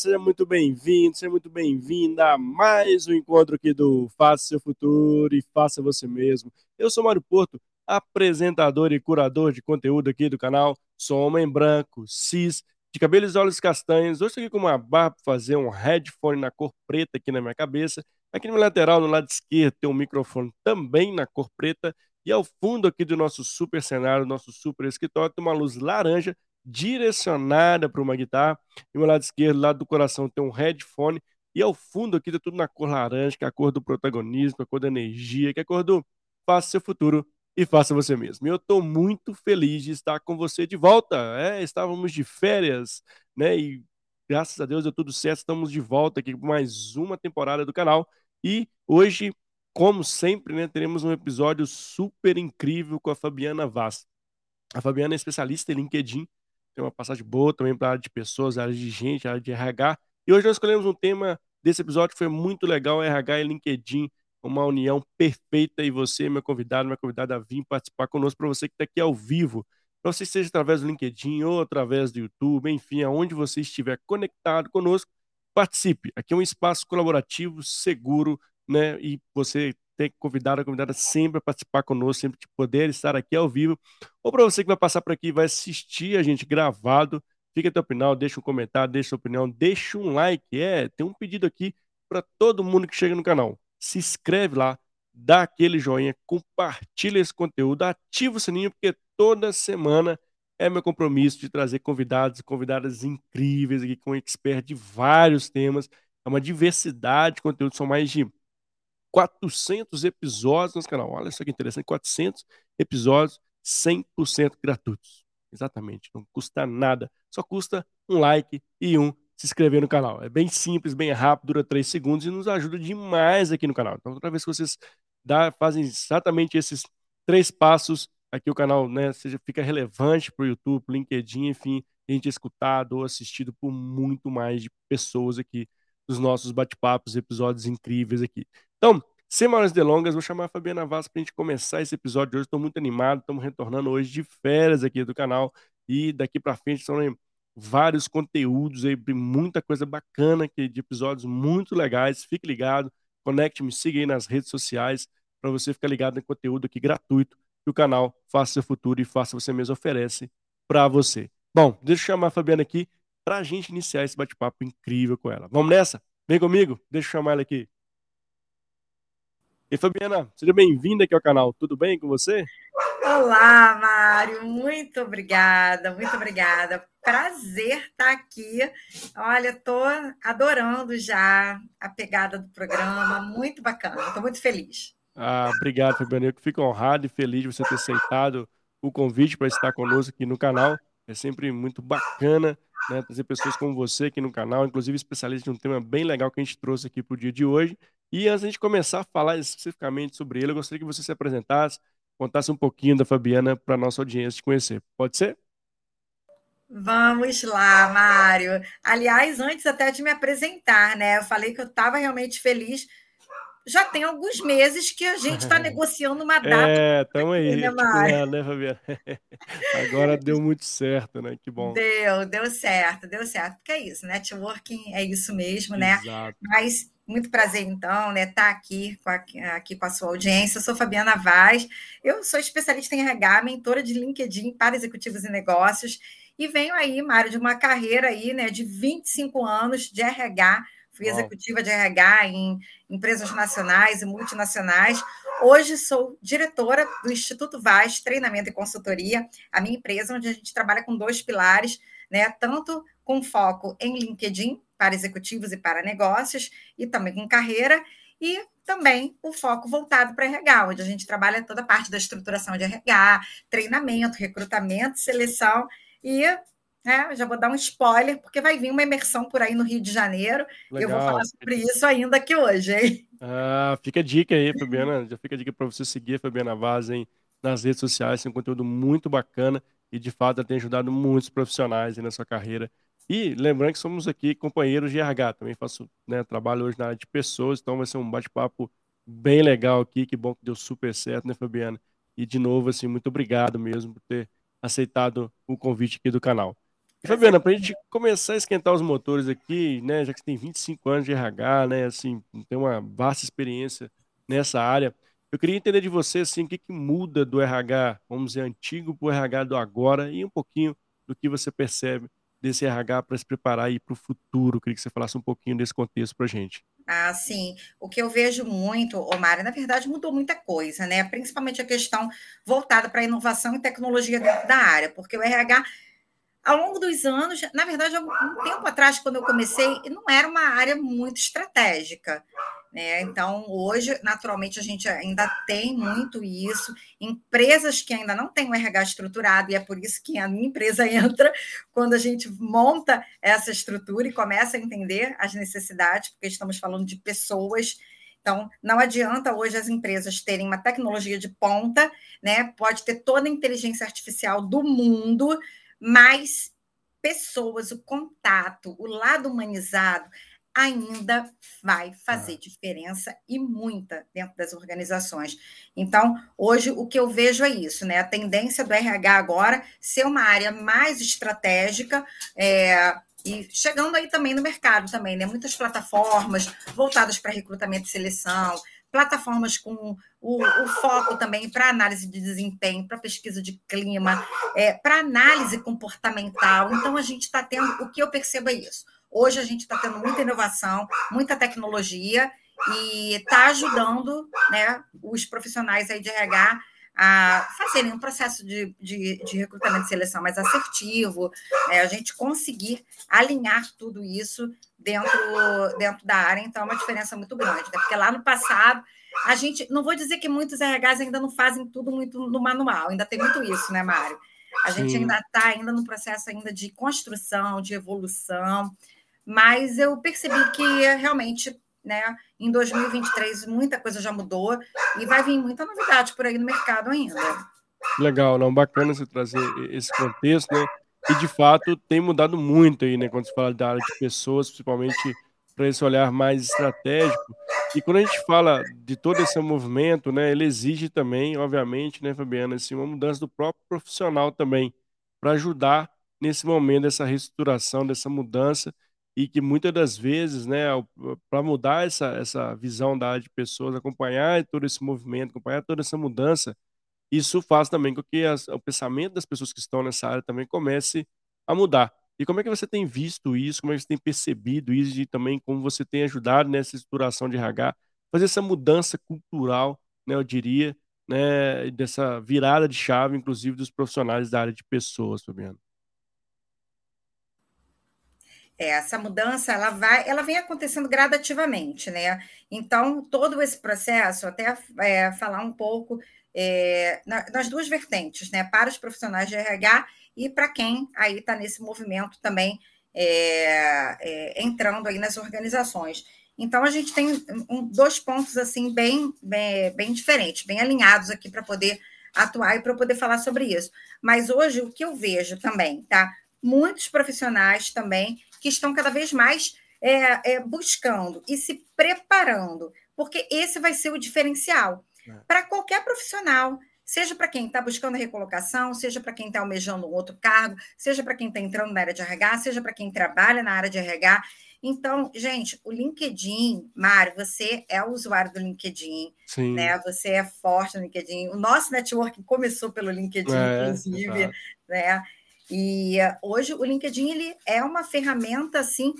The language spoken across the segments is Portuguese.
Seja muito bem-vindo, seja muito bem-vinda a mais um encontro aqui do Faça Seu Futuro e Faça Você Mesmo. Eu sou Mário Porto, apresentador e curador de conteúdo aqui do canal. Sou homem branco, cis, de cabelos e olhos castanhos. Hoje estou aqui com uma barba para fazer um headphone na cor preta aqui na minha cabeça. Aqui no meu lateral, no lado esquerdo, tem um microfone também na cor preta. E ao fundo aqui do nosso super cenário, nosso super escritório, tem uma luz laranja direcionada para uma guitarra. E no lado esquerdo, lado do coração, tem um headphone. E ao fundo aqui tem tudo na cor laranja, que é a cor do protagonismo, a cor da energia, que é a cor do faça seu futuro e faça você mesmo. E eu estou muito feliz de estar com você de volta. É, estávamos de férias, né? E graças a Deus deu tudo certo. Estamos de volta aqui com mais uma temporada do canal. E hoje, como sempre, né, teremos um episódio super incrível com a Fabiana Vaz. A Fabiana é especialista em LinkedIn, tem uma passagem boa também para a área de pessoas, área de gente, área de RH. E hoje nós escolhemos um tema desse episódio que foi muito legal, RH e LinkedIn, uma união perfeita e você, meu convidado, minha convidada, a vir participar conosco, para você que está aqui ao vivo, para você seja através do LinkedIn ou através do YouTube, enfim, aonde você estiver conectado conosco, participe. Aqui é um espaço colaborativo, seguro, né? E você tem convidado a convidada sempre a participar conosco, sempre de poder estar aqui ao vivo. Ou para você que vai passar por aqui e vai assistir a gente gravado, fica até o final, deixa um comentário, deixa sua opinião, deixa um like. É, tem um pedido aqui para todo mundo que chega no canal. Se inscreve lá, dá aquele joinha, compartilha esse conteúdo, ativa o sininho, porque toda semana é meu compromisso de trazer convidados e convidadas incríveis aqui com expert de vários temas. É uma diversidade de conteúdo, são mais de 400 episódios no canal. Olha só que interessante, 400 episódios 100% gratuitos. Exatamente, não custa nada, só custa um like e um se inscrever no canal. É bem simples, bem rápido, dura 3 segundos e nos ajuda demais aqui no canal. Então, toda vez que vocês dá, fazem exatamente esses três passos, aqui o canal né, seja, fica relevante para o YouTube, pro LinkedIn, enfim, a gente é escutado ou assistido por muito mais de pessoas aqui dos nossos bate-papos, episódios incríveis aqui. Então, sem maiores delongas, vou chamar a Fabiana Vaz para a gente começar esse episódio de hoje. Estou muito animado, estamos retornando hoje de férias aqui do canal e daqui para frente são vários conteúdos aí, muita coisa bacana aqui, de episódios muito legais. Fique ligado, conecte, me siga aí nas redes sociais para você ficar ligado em conteúdo aqui gratuito que o canal Faça Seu Futuro e Faça Você Mesmo oferece para você. Bom, deixa eu chamar a Fabiana aqui para a gente iniciar esse bate-papo incrível com ela. Vamos nessa? Vem comigo? Deixa eu chamar ela aqui. E Fabiana, seja bem-vinda aqui ao canal. Tudo bem com você? Olá, Mário. Muito obrigada, muito obrigada. Prazer estar aqui. Olha, estou adorando já a pegada do programa. Muito bacana. Estou muito feliz. Ah, obrigado, Fabiana. Eu fico honrado e feliz de você ter aceitado o convite para estar conosco aqui no canal. É sempre muito bacana né, trazer pessoas como você aqui no canal, inclusive especialistas de um tema bem legal que a gente trouxe aqui para o dia de hoje. E antes de começar a falar especificamente sobre ele, eu gostaria que você se apresentasse, contasse um pouquinho da Fabiana para a nossa audiência te conhecer. Pode ser? Vamos lá, Mário. Aliás, antes até de me apresentar, né? Eu falei que eu estava realmente feliz. Já tem alguns meses que a gente está negociando uma data. É, estamos aí. Né, Mário? né, Fabiana? Agora deu muito certo, né? Que bom. Deu, deu certo, deu certo. Porque é isso, networking é isso mesmo, né? Exato. Mas muito prazer, então, né, estar tá aqui com, a, aqui com a sua audiência. Eu sou Fabiana Vaz, eu sou especialista em RH, mentora de LinkedIn para executivos e negócios, e venho aí, Mário, de uma carreira aí, né, de 25 anos de RH, fui executiva de RH em empresas nacionais e multinacionais. Hoje sou diretora do Instituto Vaz Treinamento e Consultoria, a minha empresa, onde a gente trabalha com dois pilares, né, tanto com foco em LinkedIn, para executivos e para negócios, e também com carreira, e também o foco voltado para RH, onde a gente trabalha toda a parte da estruturação de RH, treinamento, recrutamento, seleção e né, já vou dar um spoiler, porque vai vir uma imersão por aí no Rio de Janeiro. Legal. Eu vou falar sobre isso ainda aqui hoje, hein? Ah, fica a dica aí, Fabiana. Já fica a dica para você seguir a Fabiana Vaz hein, nas redes sociais. Tem um conteúdo muito bacana e, de fato, ela tem ajudado muitos profissionais na sua carreira e lembrando que somos aqui companheiros de RH, também faço né, trabalho hoje na área de pessoas, então vai ser um bate-papo bem legal aqui, que bom que deu super certo, né, Fabiana? E de novo, assim, muito obrigado mesmo por ter aceitado o convite aqui do canal. Fabiana, para a gente começar a esquentar os motores aqui, né, já que você tem 25 anos de RH, né, assim, tem uma vasta experiência nessa área, eu queria entender de você, assim, o que, que muda do RH, vamos dizer, antigo para o RH do agora e um pouquinho do que você percebe desse RH para se preparar para o futuro. Eu queria que você falasse um pouquinho desse contexto para a gente. Ah, sim. O que eu vejo muito, Omar, na verdade mudou muita coisa, né? Principalmente a questão voltada para inovação e tecnologia dentro da área, porque o RH ao longo dos anos, na verdade, um tempo atrás, quando eu comecei, não era uma área muito estratégica. Né? Então, hoje, naturalmente, a gente ainda tem muito isso. Empresas que ainda não têm o RH estruturado, e é por isso que a minha empresa entra quando a gente monta essa estrutura e começa a entender as necessidades, porque estamos falando de pessoas. Então, não adianta hoje as empresas terem uma tecnologia de ponta, né? Pode ter toda a inteligência artificial do mundo, mas pessoas, o contato, o lado humanizado ainda vai fazer ah. diferença e muita dentro das organizações. Então, hoje o que eu vejo é isso, né? A tendência do RH agora ser uma área mais estratégica, é, e chegando aí também no mercado também, né? Muitas plataformas voltadas para recrutamento e seleção, plataformas com o, o foco também para análise de desempenho, para pesquisa de clima, é, para análise comportamental. Então, a gente está tendo, o que eu percebo é isso. Hoje a gente está tendo muita inovação, muita tecnologia e está ajudando né, os profissionais aí de RH a fazerem um processo de, de, de recrutamento e seleção mais assertivo, né, a gente conseguir alinhar tudo isso dentro, dentro da área, então é uma diferença muito grande, né? porque lá no passado a gente, não vou dizer que muitos RHs ainda não fazem tudo muito no manual, ainda tem muito isso, né, Mário? A gente Sim. ainda está ainda no processo ainda de construção, de evolução, mas eu percebi que realmente, né, em 2023 muita coisa já mudou e vai vir muita novidade por aí no mercado ainda. Legal, não, bacana você trazer esse contexto, né? E de fato tem mudado muito aí, né? Quando se fala da área de pessoas, principalmente para esse olhar mais estratégico. E quando a gente fala de todo esse movimento, né, ele exige também, obviamente, né, Fabiana, assim, uma mudança do próprio profissional também, para ajudar nesse momento dessa reestruturação, dessa mudança, e que muitas das vezes, né, para mudar essa, essa visão da área de pessoas, acompanhar todo esse movimento, acompanhar toda essa mudança, isso faz também com que as, o pensamento das pessoas que estão nessa área também comece a mudar. E como é que você tem visto isso? Como é que você tem percebido isso? E também como você tem ajudado nessa estruturação de RH, fazer essa mudança cultural, né, eu diria, né, dessa virada de chave, inclusive dos profissionais da área de pessoas, Fabiano? É, essa mudança ela vai, ela vem acontecendo gradativamente, né? Então todo esse processo, até é, falar um pouco é, nas duas vertentes, né? Para os profissionais de RH e para quem aí está nesse movimento também é, é, entrando aí nas organizações. Então a gente tem um, dois pontos assim bem, bem, bem diferentes, bem alinhados aqui para poder atuar e para poder falar sobre isso. Mas hoje o que eu vejo também, tá? Muitos profissionais também que estão cada vez mais é, é, buscando e se preparando, porque esse vai ser o diferencial. É. Para qualquer profissional, seja para quem está buscando recolocação, seja para quem está almejando um outro cargo, seja para quem está entrando na área de RH, seja para quem trabalha na área de RH. Então, gente, o LinkedIn, Mário, você é o usuário do LinkedIn, Sim. né? Você é forte no LinkedIn. O nosso network começou pelo LinkedIn, é, inclusive, né? E hoje o LinkedIn ele é uma ferramenta assim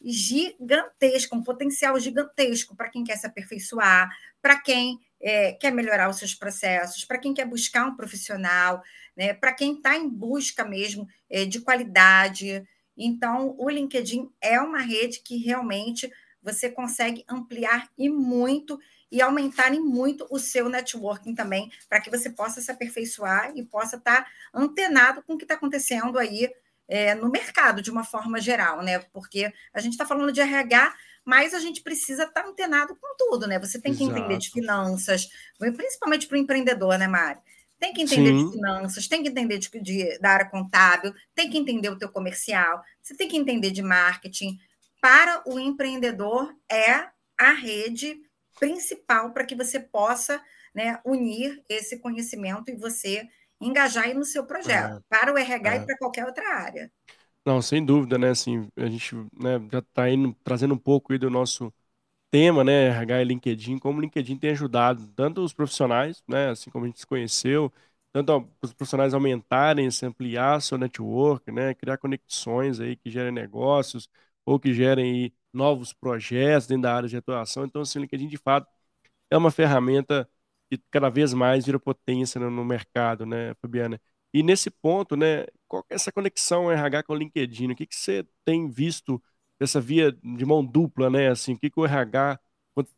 gigantesca, um potencial gigantesco para quem quer se aperfeiçoar, para quem é, quer melhorar os seus processos, para quem quer buscar um profissional, né, para quem está em busca mesmo é, de qualidade. Então, o LinkedIn é uma rede que realmente você consegue ampliar e muito e aumentar em muito o seu networking também, para que você possa se aperfeiçoar e possa estar tá antenado com o que está acontecendo aí é, no mercado de uma forma geral, né? Porque a gente está falando de RH, mas a gente precisa estar tá antenado com tudo, né? Você tem que Exato. entender de finanças, principalmente para o empreendedor, né, Mari? Tem que entender Sim. de finanças, tem que entender de, de, da área contábil, tem que entender o teu comercial, você tem que entender de marketing. Para o empreendedor, é a rede principal para que você possa né, unir esse conhecimento e você engajar aí no seu projeto, é, para o RH é. e para qualquer outra área. Não, sem dúvida, né? Assim, a gente né, já está trazendo um pouco aí do nosso tema, né? RH e LinkedIn, como o LinkedIn tem ajudado tanto os profissionais, né? Assim como a gente se conheceu, tanto os profissionais aumentarem, se ampliar seu network, né? Criar conexões aí que gerem negócios ou que gerem novos projetos dentro da área de atuação. Então, assim, o LinkedIn, de fato, é uma ferramenta que cada vez mais vira potência no, no mercado, né, Fabiana? E nesse ponto, né, qual é essa conexão RH com o LinkedIn? O que, que você tem visto dessa via de mão dupla, né? Assim, o que, que o RH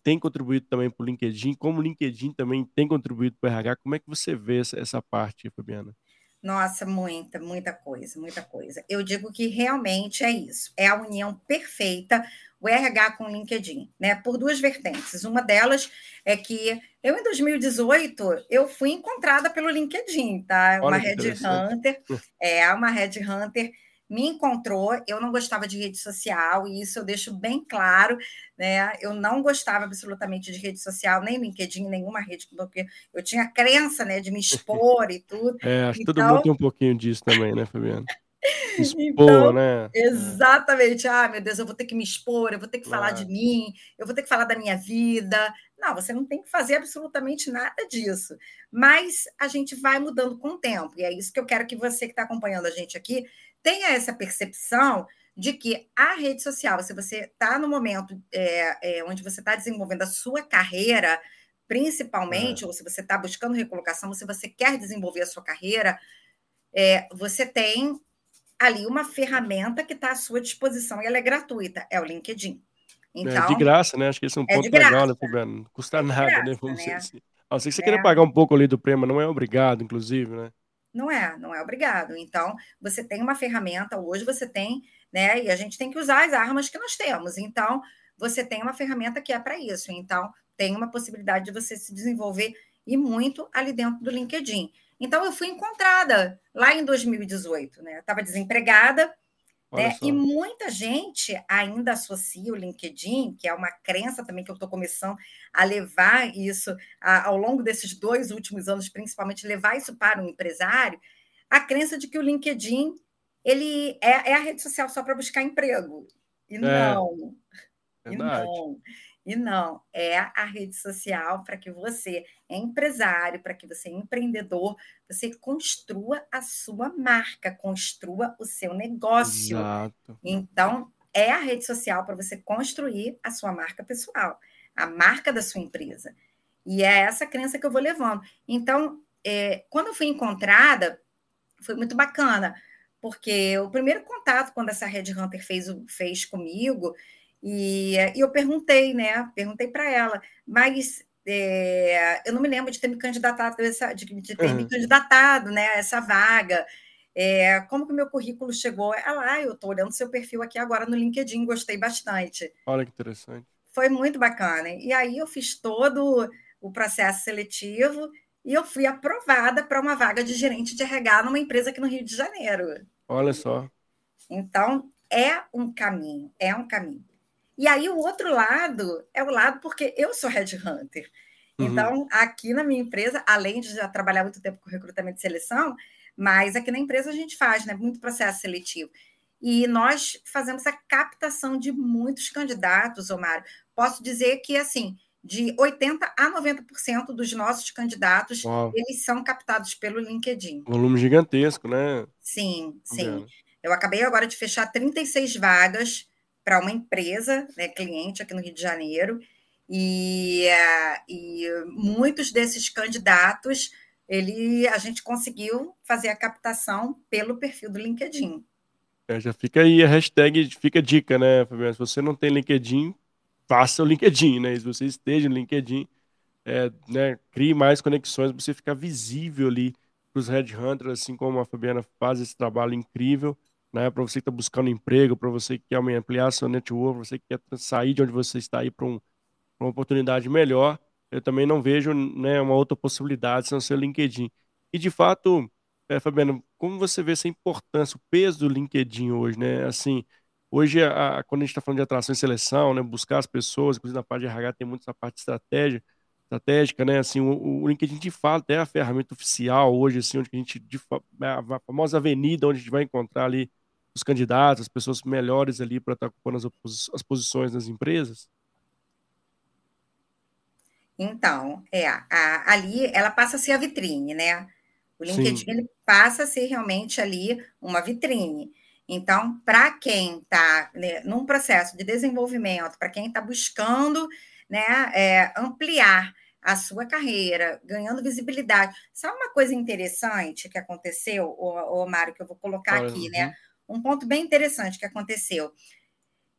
tem contribuído também para o LinkedIn? Como o LinkedIn também tem contribuído para o RH? Como é que você vê essa, essa parte, Fabiana? Nossa, muita, muita coisa, muita coisa. Eu digo que realmente é isso, é a união perfeita, o RH com o LinkedIn, né? Por duas vertentes. Uma delas é que eu, em 2018, eu fui encontrada pelo LinkedIn, tá? Olha uma Red Hunter, é, uma Red Hunter me encontrou, eu não gostava de rede social, e isso eu deixo bem claro, né? Eu não gostava absolutamente de rede social, nem LinkedIn, nenhuma rede, porque eu tinha crença, né, de me expor e tudo. É, acho que então... todo mundo tem um pouquinho disso também, né, Fabiana? Expor, então, né? Exatamente. Ah, meu Deus, eu vou ter que me expor, eu vou ter que falar de mim, eu vou ter que falar da minha vida. Não, você não tem que fazer absolutamente nada disso. Mas a gente vai mudando com o tempo. E é isso que eu quero que você que está acompanhando a gente aqui tenha essa percepção de que a rede social, se você está no momento é, é, onde você está desenvolvendo a sua carreira, principalmente, é. ou se você está buscando recolocação, ou se você quer desenvolver a sua carreira, é, você tem ali uma ferramenta que está à sua disposição e ela é gratuita, é o LinkedIn. Então, é de então, graça, né? Acho que esse é um é ponto legal, né, Não custa é nada, né? graça, né? Vamos né? Assim. A não ser que você queira pagar um pouco ali do prêmio, não é obrigado, inclusive, né? Não é, não é obrigado. Então, você tem uma ferramenta, hoje você tem, né? E a gente tem que usar as armas que nós temos. Então, você tem uma ferramenta que é para isso. Então, tem uma possibilidade de você se desenvolver e muito ali dentro do LinkedIn. Então, eu fui encontrada lá em 2018, né? Estava desempregada, né? E muita gente ainda associa o LinkedIn, que é uma crença também que eu estou começando a levar isso a, ao longo desses dois últimos anos, principalmente levar isso para um empresário, a crença de que o LinkedIn ele é, é a rede social só para buscar emprego. E é, não. É, e não. E não, é a rede social para que você, empresário, para que você, empreendedor, você construa a sua marca, construa o seu negócio. Exato. Então, é a rede social para você construir a sua marca pessoal, a marca da sua empresa. E é essa crença que eu vou levando. Então, é, quando eu fui encontrada, foi muito bacana, porque o primeiro contato, quando essa Red Hunter fez, fez comigo, e, e eu perguntei, né? Perguntei para ela, mas é, eu não me lembro de ter me candidatado de, de ter uhum. me candidatado, né? Essa vaga. É, como que o meu currículo chegou? Ela, ah, eu estou olhando seu perfil aqui agora no LinkedIn, gostei bastante. Olha que interessante. Foi muito bacana. E aí eu fiz todo o processo seletivo e eu fui aprovada para uma vaga de gerente de RH numa empresa aqui no Rio de Janeiro. Olha só. Então, é um caminho, é um caminho. E aí o outro lado é o lado porque eu sou headhunter. Uhum. Então, aqui na minha empresa, além de já trabalhar muito tempo com recrutamento e seleção, mas aqui na empresa a gente faz né, muito processo seletivo. E nós fazemos a captação de muitos candidatos, Omário. Posso dizer que, assim, de 80% a 90% dos nossos candidatos, Uau. eles são captados pelo LinkedIn. Volume gigantesco, né? Sim, sim. Eu acabei agora de fechar 36 vagas para uma empresa, né, cliente aqui no Rio de Janeiro, e, uh, e muitos desses candidatos ele, a gente conseguiu fazer a captação pelo perfil do LinkedIn. É, já fica aí a hashtag, fica a dica, né, Fabiana? Se você não tem LinkedIn, faça o LinkedIn, né? Se você esteja no LinkedIn, é, né, crie mais conexões, você ficar visível ali para os headhunters, assim como a Fabiana faz esse trabalho incrível né? Para você que está buscando emprego, para você que quer ampliar seu network, para você que quer sair de onde você está aí para um, uma oportunidade melhor, eu também não vejo né, uma outra possibilidade sem ser o LinkedIn. E de fato, é, Fabiano, como você vê essa importância, o peso do LinkedIn hoje, né? Assim, hoje, a, quando a gente está falando de atração e seleção, né, buscar as pessoas, inclusive na parte de RH tem muito essa parte de estratégia, estratégica, né? Assim, o, o LinkedIn de fato é a ferramenta oficial hoje, assim, onde a gente, de, a famosa avenida onde a gente vai encontrar ali os candidatos, as pessoas melhores ali para estar tá ocupando as, as posições nas empresas? Então, é, a, ali ela passa a ser a vitrine, né? O LinkedIn ele passa a ser realmente ali uma vitrine. Então, para quem está né, num processo de desenvolvimento, para quem está buscando né, é, ampliar a sua carreira, ganhando visibilidade. Sabe uma coisa interessante que aconteceu, o, o Mário, que eu vou colocar aqui, né? Um ponto bem interessante que aconteceu.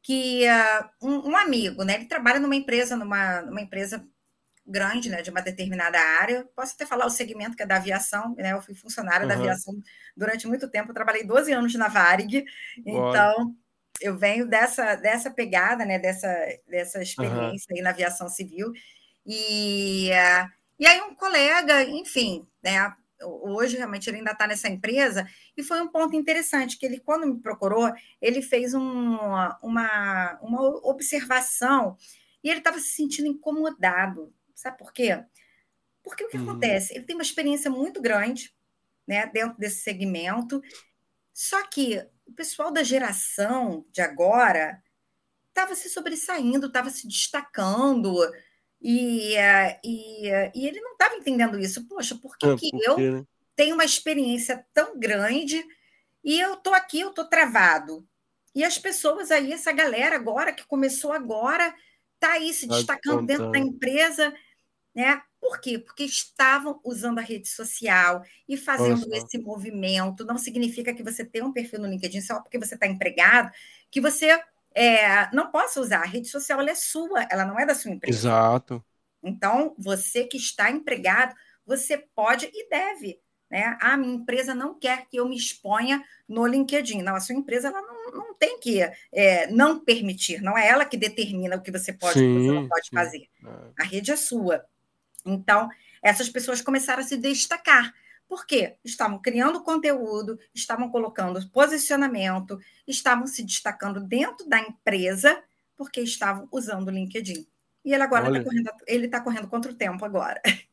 Que uh, um, um, amigo, né? Ele trabalha numa empresa, numa, numa empresa grande, né, de uma determinada área. Posso até falar o segmento que é da aviação, né? Eu fui funcionária uhum. da aviação durante muito tempo, eu trabalhei 12 anos na Varig. Então, eu venho dessa dessa pegada, né, dessa dessa experiência uhum. aí na aviação civil. E e aí um colega, enfim, né, hoje realmente ele ainda está nessa empresa, e foi um ponto interessante, que ele, quando me procurou, ele fez um, uma, uma observação, e ele estava se sentindo incomodado, Sabe por quê? Porque o que uhum. acontece? Ele tem uma experiência muito grande né, dentro desse segmento, só que o pessoal da geração de agora estava se sobressaindo, estava se destacando, e, e, e ele não estava entendendo isso. Poxa, por que, é, que eu né? tenho uma experiência tão grande e eu estou aqui, eu estou travado? E as pessoas aí, essa galera agora, que começou agora, está aí se destacando dentro da empresa né? Por quê? Porque estavam usando a rede social e fazendo Nossa. esse movimento. Não significa que você tem um perfil no LinkedIn só porque você está empregado, que você é, não possa usar. A rede social é sua, ela não é da sua empresa. Exato. Então, você que está empregado, você pode e deve. Né? A minha empresa não quer que eu me exponha no LinkedIn. Não, a sua empresa ela não, não tem que é, não permitir, não é ela que determina o que você pode e o que você não pode sim. fazer. É. A rede é sua. Então, essas pessoas começaram a se destacar. Por quê? Estavam criando conteúdo, estavam colocando posicionamento, estavam se destacando dentro da empresa, porque estavam usando o LinkedIn. E ele agora está correndo, ele está correndo contra o tempo agora.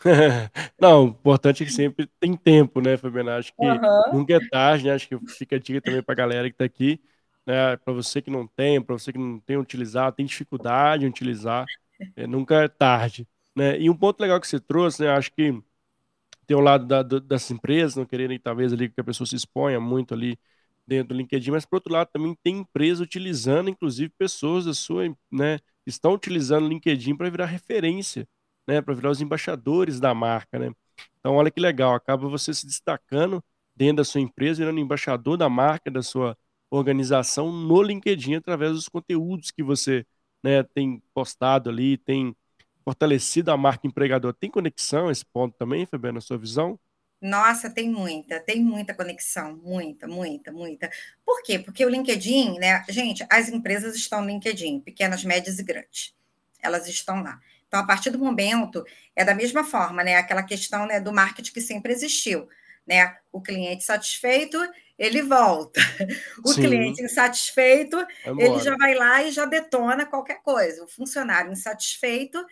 Não, o importante é que sempre tem tempo, né, Fabiana? Acho que uhum. nunca é tarde, né? Acho que fica a dica também para a galera que está aqui, né? Para você que não tem, para você que não tem utilizado, tem dificuldade em utilizar, é, nunca é tarde. Né? E um ponto legal que você trouxe, né? Acho que tem o lado da, das empresas, não quererem talvez ali que a pessoa se exponha muito ali dentro do LinkedIn, mas por outro lado também tem empresa utilizando, inclusive pessoas da sua, né, estão utilizando o LinkedIn para virar referência, né, para virar os embaixadores da marca, né? Então olha que legal, acaba você se destacando dentro da sua empresa, virando embaixador da marca da sua organização no LinkedIn através dos conteúdos que você né, tem postado ali, tem fortalecido a marca empregador. Tem conexão esse ponto também, Fabiana, na sua visão? Nossa, tem muita, tem muita conexão, muita, muita, muita. Por quê? Porque o LinkedIn, né? Gente, as empresas estão no LinkedIn, pequenas, médias e grandes. Elas estão lá. Então, a partir do momento, é da mesma forma, né? Aquela questão né, do marketing que sempre existiu. Né? O cliente satisfeito, ele volta. O Sim. cliente insatisfeito, ele já vai lá e já detona qualquer coisa. O funcionário insatisfeito,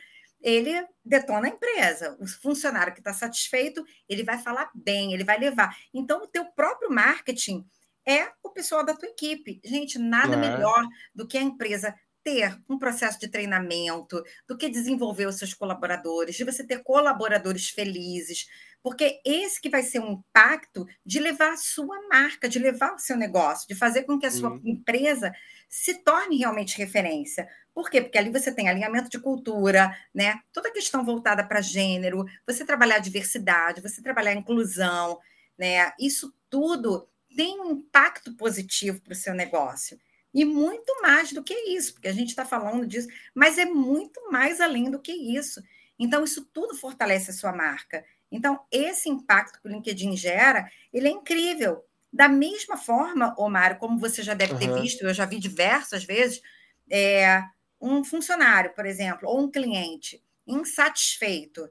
ele detona a empresa. O funcionário que está satisfeito, ele vai falar bem, ele vai levar. Então, o teu próprio marketing é o pessoal da tua equipe. Gente, nada é. melhor do que a empresa ter um processo de treinamento, do que desenvolver os seus colaboradores, de você ter colaboradores felizes, porque esse que vai ser um impacto de levar a sua marca, de levar o seu negócio, de fazer com que a sua uhum. empresa se torne realmente referência. Por quê? Porque ali você tem alinhamento de cultura, né? Toda a questão voltada para gênero, você trabalhar a diversidade, você trabalhar a inclusão, né? Isso tudo tem um impacto positivo para o seu negócio. E muito mais do que isso, porque a gente está falando disso, mas é muito mais além do que isso. Então, isso tudo fortalece a sua marca. Então, esse impacto que o LinkedIn gera, ele é incrível. Da mesma forma, Omar, como você já deve ter uhum. visto, eu já vi diversas vezes, é, um funcionário, por exemplo, ou um cliente insatisfeito,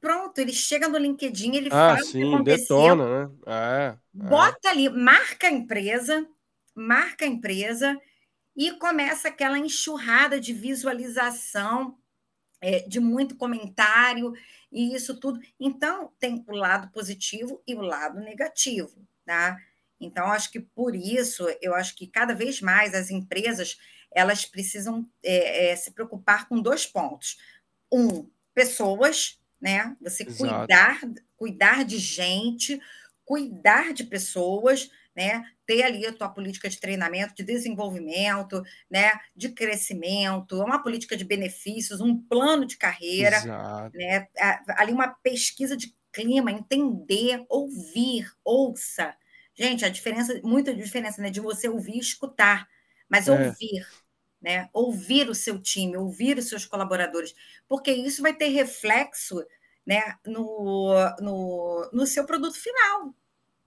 pronto, ele chega no LinkedIn, ele ah, fala sim, o que aconteceu, detona, né? É, é. bota ali, marca a empresa, marca a empresa e começa aquela enxurrada de visualização, é, de muito comentário e isso tudo. Então, tem o lado positivo e o lado negativo, tá? Então, acho que por isso, eu acho que cada vez mais as empresas elas precisam é, é, se preocupar com dois pontos. Um, pessoas, né? Você cuidar, cuidar de gente, cuidar de pessoas, né? Ter ali a tua política de treinamento, de desenvolvimento, né? De crescimento, uma política de benefícios, um plano de carreira, Exato. né? Ali uma pesquisa de clima, entender, ouvir, ouça. Gente, a diferença, muita diferença, né? De você ouvir e escutar, mas é. ouvir, né? Ouvir o seu time, ouvir os seus colaboradores, porque isso vai ter reflexo, né? No, no, no seu produto final,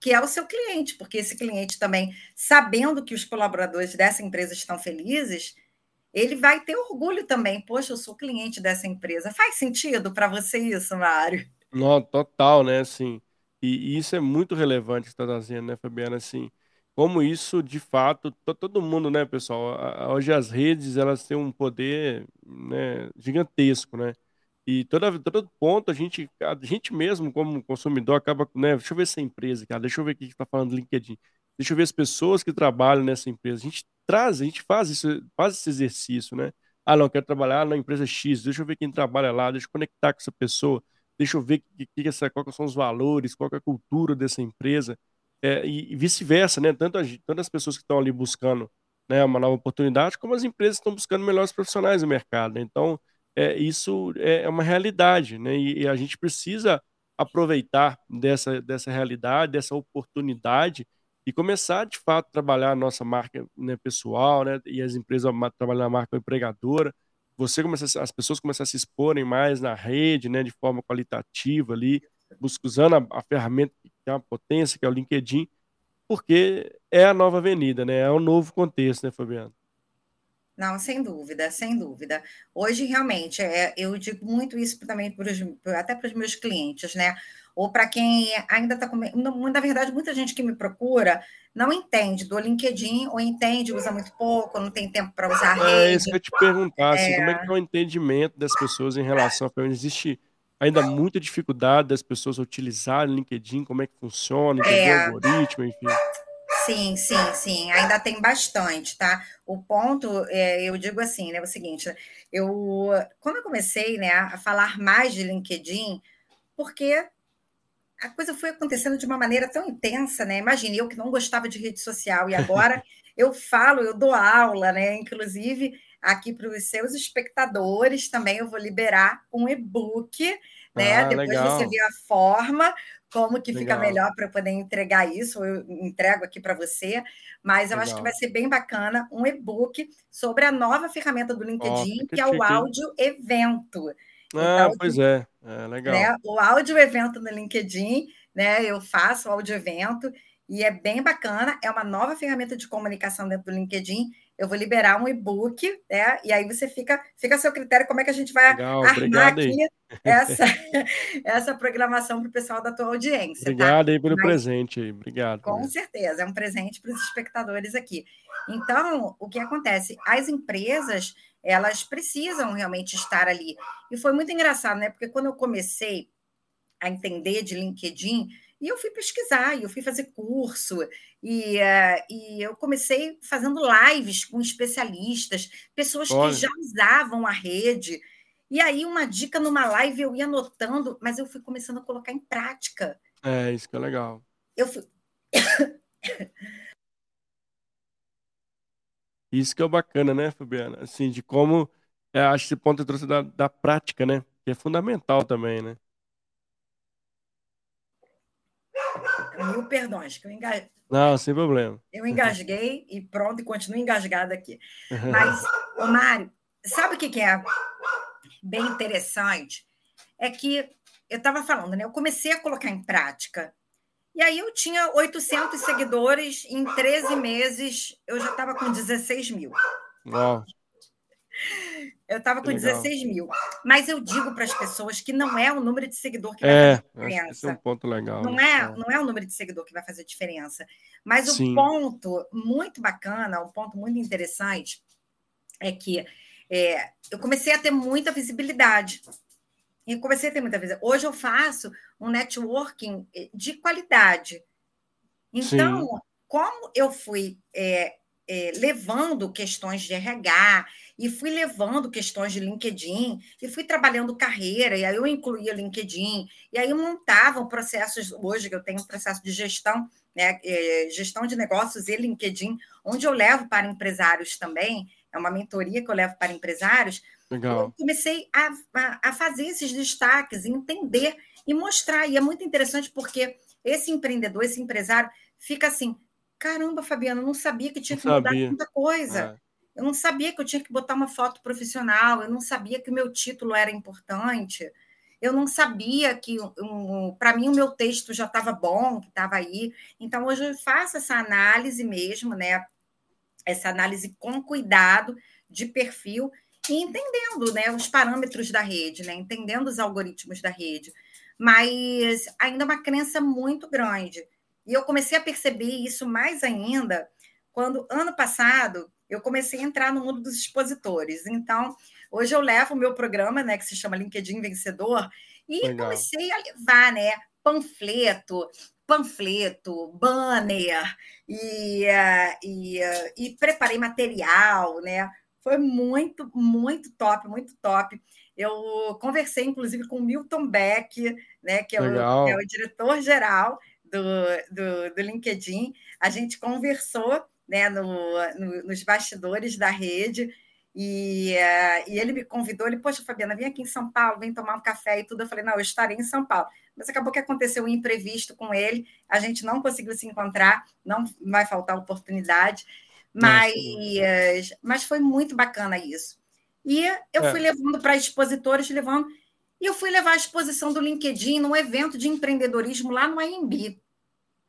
que é o seu cliente, porque esse cliente também, sabendo que os colaboradores dessa empresa estão felizes, ele vai ter orgulho também. Poxa, eu sou cliente dessa empresa. Faz sentido para você isso, Mário? Não, total, né? Assim, e, e isso é muito relevante que você está trazendo, né, Fabiana? Assim, como isso, de fato, todo mundo, né, pessoal? Hoje as redes, elas têm um poder, né, gigantesco, né? E toda, todo ponto, a gente, a gente mesmo, como consumidor, acaba, né? Deixa eu ver essa empresa, cara, deixa eu ver o que está falando do LinkedIn. Deixa eu ver as pessoas que trabalham nessa empresa. A gente traz, a gente faz isso, faz esse exercício, né? Ah, não, quero trabalhar na empresa X, deixa eu ver quem trabalha lá, deixa eu conectar com essa pessoa, deixa eu ver que, que essa, são os valores, qual é a cultura dessa empresa, é, e, vice-versa, né? Tanto, a, tanto as pessoas que estão ali buscando né, uma nova oportunidade, como as empresas estão buscando melhores profissionais no mercado. Né? Então, é, isso é, é uma realidade, né? E, e, a gente precisa aproveitar dessa, dessa realidade, dessa oportunidade e começar de fato a trabalhar a nossa marca né, pessoal, né? E as empresas trabalhar a marca empregadora. Você começa, as pessoas começam a se exporem mais na rede, né? De forma qualitativa ali, usando a, a ferramenta que tem uma potência, que é o LinkedIn, porque é a nova avenida, né? É o novo contexto, né, Fabiano? Não, sem dúvida, sem dúvida. Hoje, realmente, é, eu digo muito isso também pros, até para os meus clientes, né? Ou para quem ainda está com. Na verdade, muita gente que me procura não entende do LinkedIn, ou entende, usa muito pouco, não tem tempo para usar a rede. É isso que eu te perguntar, assim, como é que é o entendimento das pessoas em relação a. Existe ainda muita dificuldade das pessoas utilizarem o LinkedIn, como é que funciona, entender é. o algoritmo, enfim. Sim, sim, sim, ainda tem bastante, tá? O ponto, é, eu digo assim, né, o seguinte, eu, quando eu comecei, né, a falar mais de LinkedIn, porque a coisa foi acontecendo de uma maneira tão intensa, né? Imagine, eu que não gostava de rede social, e agora eu falo, eu dou aula, né? Inclusive, aqui para os seus espectadores também eu vou liberar um e-book, né? Ah, Depois legal. você vê a forma, como que Legal. fica melhor para eu poder entregar isso, eu entrego aqui para você, mas eu Legal. acho que vai ser bem bacana um e-book sobre a nova ferramenta do LinkedIn, oh, que, que, é o áudio evento. Ah, então, pois é, é legal. Né, o áudio evento no LinkedIn, né? Eu faço o áudio evento e é bem bacana, é uma nova ferramenta de comunicação dentro do LinkedIn eu vou liberar um e-book, né? E aí você fica, fica a seu critério como é que a gente vai Legal, armar aqui essa, essa programação para o pessoal da tua audiência. Tá? Obrigado tá? aí pelo Mas, presente aí, obrigado. Com certeza, é um presente para os espectadores aqui. Então, o que acontece? As empresas elas precisam realmente estar ali. E foi muito engraçado, né? Porque quando eu comecei a entender de LinkedIn, e eu fui pesquisar, e eu fui fazer curso, e, uh, e eu comecei fazendo lives com especialistas, pessoas Olha. que já usavam a rede. E aí, uma dica numa live eu ia anotando, mas eu fui começando a colocar em prática. É, isso que é legal. Eu fui. Isso que é bacana, né, Fabiana? Assim, de como. É, acho que esse ponto trouxe da, da prática, né? Que é fundamental também, né? Mil perdões, que eu engasguei. Não, sem problema. Eu engasguei e pronto, e continuo engasgada aqui. Mas, ô Mário, sabe o que é bem interessante? É que eu estava falando, né? Eu comecei a colocar em prática. E aí eu tinha 800 seguidores, em 13 meses eu já estava com 16 mil. Uau. Eu estava com Legal. 16 mil. Mas eu digo para as pessoas que não é o número de seguidor que é, vai fazer diferença. Esse é um ponto legal. Não, né? é, não é o número de seguidor que vai fazer diferença. Mas Sim. o ponto muito bacana, um ponto muito interessante, é que é, eu comecei a ter muita visibilidade. E comecei a ter muita visibilidade. Hoje eu faço um networking de qualidade. Então, Sim. como eu fui é, é, levando questões de RH e fui levando questões de LinkedIn e fui trabalhando carreira, e aí eu incluía LinkedIn, e aí eu montava processos, hoje que eu tenho um processo de gestão, né, é, gestão de negócios e LinkedIn, onde eu levo para empresários também, é uma mentoria que eu levo para empresários, Legal. eu comecei a, a, a fazer esses destaques, entender e mostrar, e é muito interessante porque esse empreendedor, esse empresário, fica assim, caramba, Fabiana, eu não sabia que tinha que mudar tanta coisa. É. Eu não sabia que eu tinha que botar uma foto profissional, eu não sabia que o meu título era importante, eu não sabia que, um, para mim, o meu texto já estava bom, que estava aí. Então, hoje eu faço essa análise mesmo, né? Essa análise com cuidado de perfil e entendendo né, os parâmetros da rede, né? entendendo os algoritmos da rede. Mas ainda é uma crença muito grande. E eu comecei a perceber isso mais ainda quando, ano passado, eu comecei a entrar no mundo dos expositores. Então, hoje eu levo o meu programa, né, que se chama LinkedIn Vencedor, e Legal. comecei a levar, né, panfleto, panfleto, banner, e, e, e preparei material, né? Foi muito, muito top, muito top. Eu conversei, inclusive, com o Milton Beck, né, que é o, que é o diretor-geral do, do, do LinkedIn. A gente conversou né, no, no, nos bastidores da rede. E, uh, e ele me convidou, ele, poxa, Fabiana, vem aqui em São Paulo, vem tomar um café e tudo. Eu falei, não, eu estarei em São Paulo. Mas acabou que aconteceu um imprevisto com ele, a gente não conseguiu se encontrar, não vai faltar oportunidade, mas, mas foi muito bacana isso. E eu é. fui levando para expositores, levando, e eu fui levar a exposição do LinkedIn num evento de empreendedorismo lá no AMB.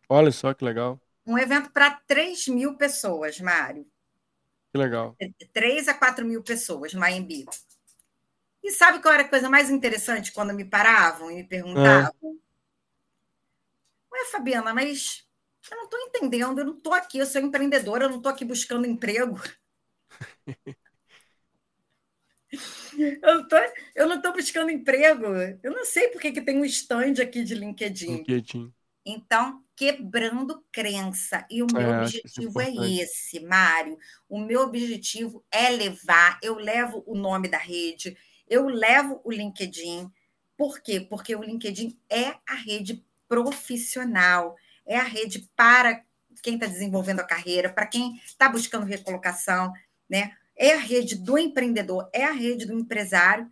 Olha só que legal um evento para 3 mil pessoas, Mário. Que legal. 3 a 4 mil pessoas no AMB. E sabe qual era a coisa mais interessante quando me paravam e me perguntavam? É. Ué, Fabiana, mas eu não estou entendendo, eu não estou aqui, eu sou empreendedora, eu não estou aqui buscando emprego. eu, não estou buscando emprego. Eu não sei por que, que tem um stand aqui de LinkedIn. LinkedIn. Então, quebrando crença. E o meu é, objetivo é, é esse, Mário. O meu objetivo é levar, eu levo o nome da rede, eu levo o LinkedIn. Por quê? Porque o LinkedIn é a rede profissional, é a rede para quem está desenvolvendo a carreira, para quem está buscando recolocação, né? É a rede do empreendedor, é a rede do empresário.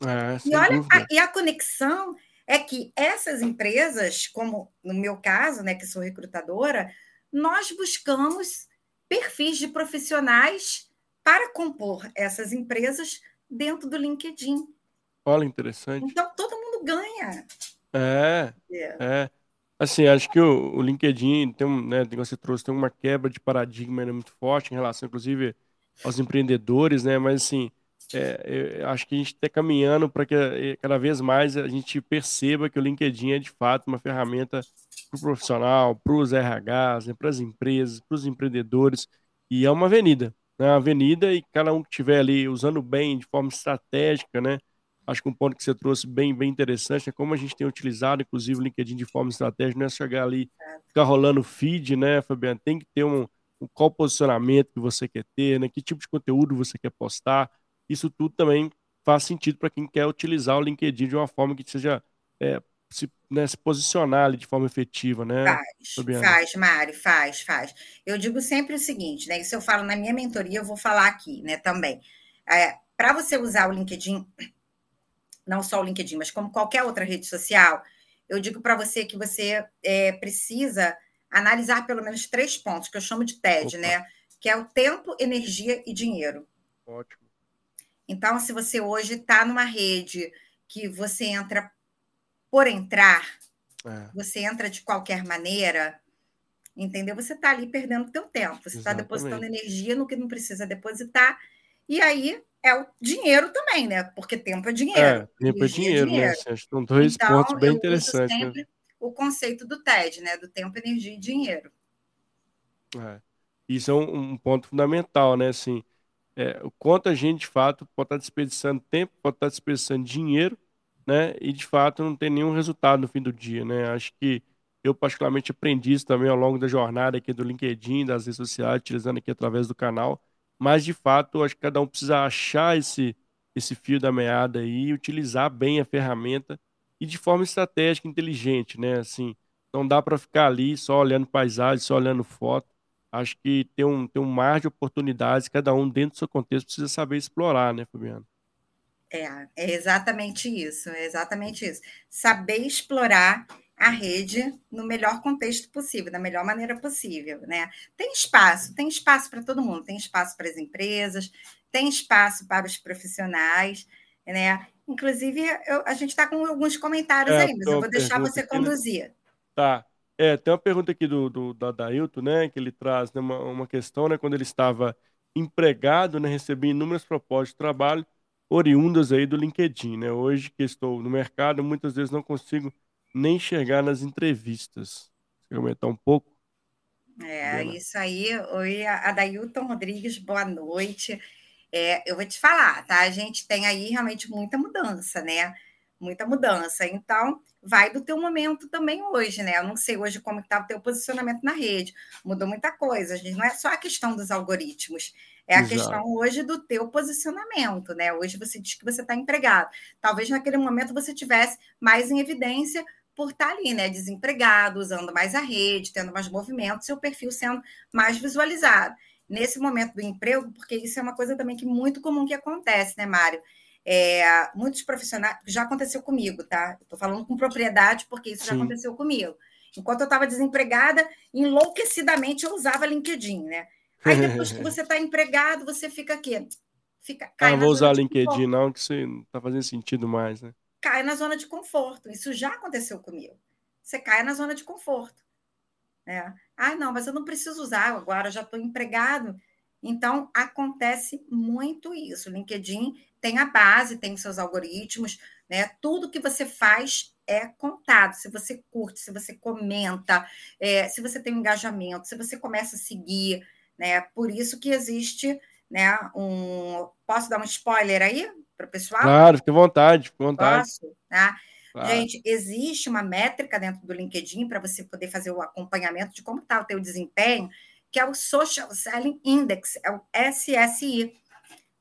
É, e olha, a, e a conexão é que essas empresas, como no meu caso, né, que sou recrutadora, nós buscamos perfis de profissionais para compor essas empresas dentro do LinkedIn. Olha, interessante. Então, todo mundo ganha. É, é. é. Assim, acho que o, o LinkedIn tem um, né, que você trouxe, tem uma quebra de paradigma né, muito forte em relação, inclusive, aos empreendedores, né? Mas assim, é, acho que a gente está caminhando para que cada vez mais a gente perceba que o LinkedIn é de fato uma ferramenta para o profissional, para os RHs, né, para as empresas, para os empreendedores, e é uma avenida, né, uma avenida e cada um que estiver ali usando bem, de forma estratégica, né, acho que um ponto que você trouxe bem, bem interessante é como a gente tem utilizado, inclusive, o LinkedIn de forma estratégica, não é chegar ali, ficar rolando feed, né, Fabiano, tem que ter um qual posicionamento que você quer ter, né, que tipo de conteúdo você quer postar, isso tudo também faz sentido para quem quer utilizar o LinkedIn de uma forma que seja é, se, né, se, posicionar ali de forma efetiva, né? Faz, Fabiana? faz, Mário, faz, faz. Eu digo sempre o seguinte, né? Isso eu falo na minha mentoria, eu vou falar aqui, né, também. É, para você usar o LinkedIn, não só o LinkedIn, mas como qualquer outra rede social, eu digo para você que você é, precisa analisar pelo menos três pontos, que eu chamo de TED, Opa. né? Que é o tempo, energia e dinheiro. Ótimo. Então, se você hoje está numa rede que você entra por entrar, é. você entra de qualquer maneira, entendeu? Você está ali perdendo o teu tempo. Você está depositando energia no que não precisa depositar. E aí é o dinheiro também, né? Porque tempo é dinheiro. É, tempo é dinheiro, é dinheiro, né? São dois então, pontos bem interessantes. Né? sempre né? O conceito do TED, né? Do tempo, energia e dinheiro. É. Isso é um, um ponto fundamental, né? Assim, é, o quanto a gente, de fato, pode estar desperdiçando tempo, pode estar desperdiçando dinheiro, né? E, de fato, não tem nenhum resultado no fim do dia, né? Acho que Eu, particularmente, aprendi isso também ao longo da jornada aqui do LinkedIn, das redes sociais, utilizando aqui através do canal. Mas, de fato, acho que cada um precisa achar esse, esse fio da meada aí e utilizar bem a ferramenta e de forma estratégica, inteligente, né? Assim, não dá para ficar ali só olhando paisagem, só olhando foto. Acho que tem um, tem um mar de oportunidades, cada um dentro do seu contexto precisa saber explorar, né, Fabiano? É, é exatamente isso, é exatamente isso. Saber explorar a rede no melhor contexto possível, da melhor maneira possível, né? Tem espaço, tem espaço para todo mundo, tem espaço para as empresas, tem espaço para os profissionais, né? Inclusive, eu, a gente está com alguns comentários é, aí, mas eu vou deixar você né? conduzir. Tá. É, tem uma pergunta aqui do, do da Dailton, né? Que ele traz né, uma, uma questão, né? Quando ele estava empregado, né? Recebia inúmeras propostas de trabalho oriundas aí do LinkedIn, né? Hoje que estou no mercado, muitas vezes não consigo nem chegar nas entrevistas. Você comentar um pouco? É, isso aí. Oi, Adailton Rodrigues, boa noite. É, eu vou te falar, tá? A gente tem aí realmente muita mudança, né? Muita mudança. Então, vai do teu momento também hoje, né? Eu não sei hoje como está o teu posicionamento na rede. Mudou muita coisa. A gente não é só a questão dos algoritmos. É a Exato. questão hoje do teu posicionamento, né? Hoje você diz que você está empregado. Talvez naquele momento você tivesse mais em evidência por estar tá ali, né? Desempregado, usando mais a rede, tendo mais movimento, seu perfil sendo mais visualizado. Nesse momento do emprego, porque isso é uma coisa também que muito comum que acontece, né, Mário? É, muitos profissionais, já aconteceu comigo, tá? Estou falando com propriedade, porque isso Sim. já aconteceu comigo. Enquanto eu estava desempregada, enlouquecidamente eu usava LinkedIn, né? Aí depois que você está empregado, você fica aqui. Fica, cai ah, vou usar LinkedIn, não, que isso não está fazendo sentido mais, né? Cai na zona de conforto. Isso já aconteceu comigo. Você cai na zona de conforto. Né? Ah, não, mas eu não preciso usar agora, já estou empregado. Então, acontece muito isso. O LinkedIn tem a base, tem os seus algoritmos, né? Tudo que você faz é contado. Se você curte, se você comenta, é, se você tem um engajamento, se você começa a seguir, né? Por isso que existe, né? Um, posso dar um spoiler aí para o pessoal? Claro, fique à vontade, fique à vontade. Posso, tá? Claro. Gente, existe uma métrica dentro do LinkedIn para você poder fazer o acompanhamento de como está o teu desempenho, que é o Social Selling Index, é o SSI.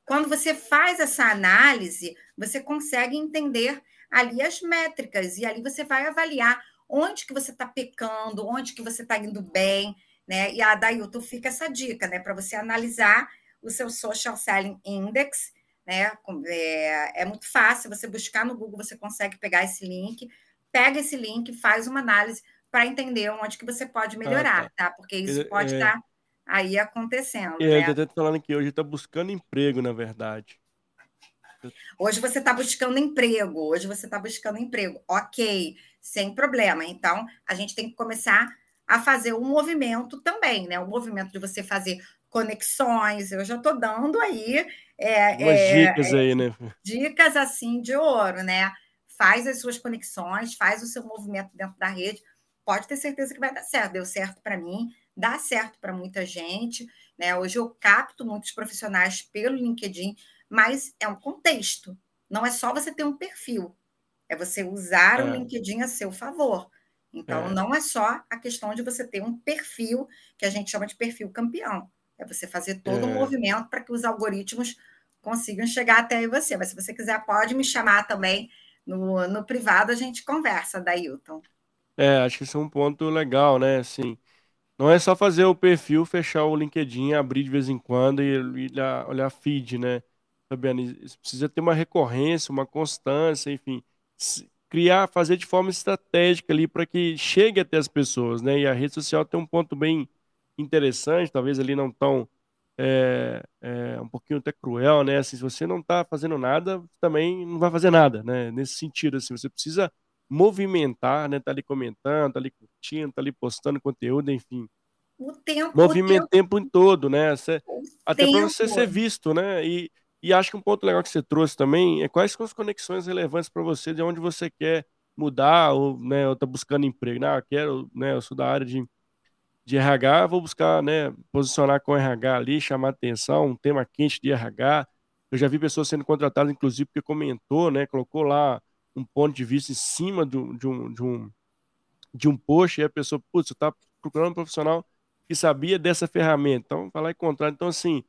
Quando você faz essa análise, você consegue entender ali as métricas e ali você vai avaliar onde que você está pecando, onde que você está indo bem, né? E a Dailton fica essa dica, né? Para você analisar o seu Social Selling Index, né? É, é, muito fácil, você buscar no Google, você consegue pegar esse link, pega esse link, faz uma análise para entender onde que você pode melhorar, ah, tá. tá. Porque isso pode estar é... tá aí acontecendo. É, né? eu estou falando que hoje está buscando emprego, na verdade. Hoje você está buscando emprego, hoje você está buscando emprego, ok, sem problema. Então, a gente tem que começar a fazer um movimento também, né? O movimento de você fazer conexões. Eu já estou dando aí. É, Umas é, dicas aí, né? Dicas assim de ouro, né? Faz as suas conexões, faz o seu movimento dentro da rede. Pode ter certeza que vai dar certo. Deu certo para mim, dá certo para muita gente. Né? Hoje eu capto muitos profissionais pelo LinkedIn, mas é um contexto. Não é só você ter um perfil, é você usar é. o LinkedIn a seu favor. Então, é. não é só a questão de você ter um perfil, que a gente chama de perfil campeão. É você fazer todo o é. um movimento para que os algoritmos consigam chegar até você. Mas se você quiser, pode me chamar também no, no privado, a gente conversa, Dailton. É, acho que isso é um ponto legal, né? Assim, não é só fazer o perfil, fechar o LinkedIn, abrir de vez em quando e olhar, olhar feed, né? Fabiano, precisa ter uma recorrência, uma constância, enfim, criar, fazer de forma estratégica ali para que chegue até as pessoas, né? E a rede social tem um ponto bem interessante, talvez ali não tão é, é, um pouquinho até cruel, né? Assim, se você não está fazendo nada, também não vai fazer nada, né? Nesse sentido, assim, você precisa movimentar, né? Tá ali comentando, tá ali curtindo, tá ali postando conteúdo, enfim. O tempo, Movimento o tempo, tempo todo, né? Você, até para você ser visto, né? E, e acho que um ponto legal que você trouxe também é quais são as conexões relevantes para você, de onde você quer mudar, ou, né, ou tá buscando emprego. Né? Ah, quero, né, eu sou da área de, de RH, vou buscar, né, posicionar com RH ali, chamar atenção, um tema quente de RH. Eu já vi pessoas sendo contratadas, inclusive, porque comentou, né, colocou lá um ponto de vista em cima de, um, de, um, de um post e a pessoa, putz, você está procurando um profissional que sabia dessa ferramenta. Então, vai lá encontrar. Então, assim,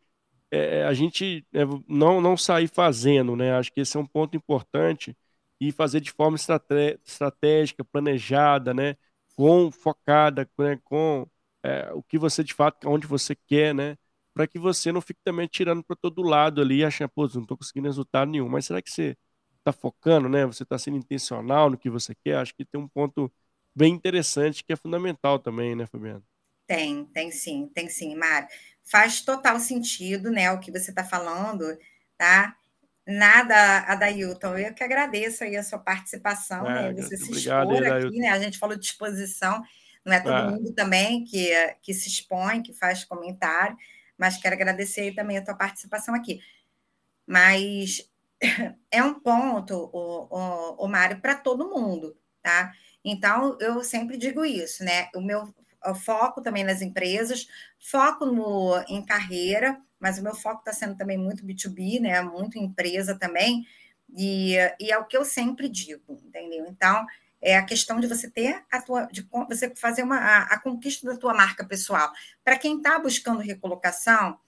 é, a gente é, não, não sair fazendo, né? Acho que esse é um ponto importante e fazer de forma estratégica, planejada, né? Com focada, né? com é, o que você de fato, onde você quer, né? Para que você não fique também tirando para todo lado ali, achando, pô, não estou conseguindo resultado nenhum. Mas será que você está focando, né? Você está sendo intencional no que você quer? Acho que tem um ponto bem interessante que é fundamental também, né, Fabiana? Tem, tem sim, tem sim, Mário. Faz total sentido, né, o que você está falando, tá? Nada, Adailton, eu que agradeço aí a sua participação, é, né? Você se obrigado, expor aqui, né? A gente falou de exposição, não é todo é. mundo também que, que se expõe, que faz comentário, mas quero agradecer também a tua participação aqui. Mas é um ponto, o, o, o Mário, para todo mundo, tá? Então, eu sempre digo isso, né? O meu foco também nas empresas, foco no, em carreira, mas o meu foco está sendo também muito B2B, né? Muito empresa também, e, e é o que eu sempre digo, entendeu? Então, é a questão de você ter a tua, de você fazer uma, a, a conquista da tua marca pessoal. Para quem está buscando recolocação,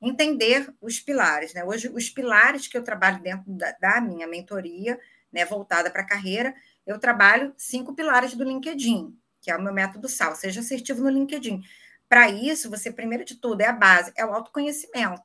entender os pilares, né? Hoje, os pilares que eu trabalho dentro da, da minha mentoria, né, voltada para a carreira, eu trabalho cinco pilares do LinkedIn, que é o meu método SAL, seja assertivo no LinkedIn. Para isso, você, primeiro de tudo, é a base, é o autoconhecimento,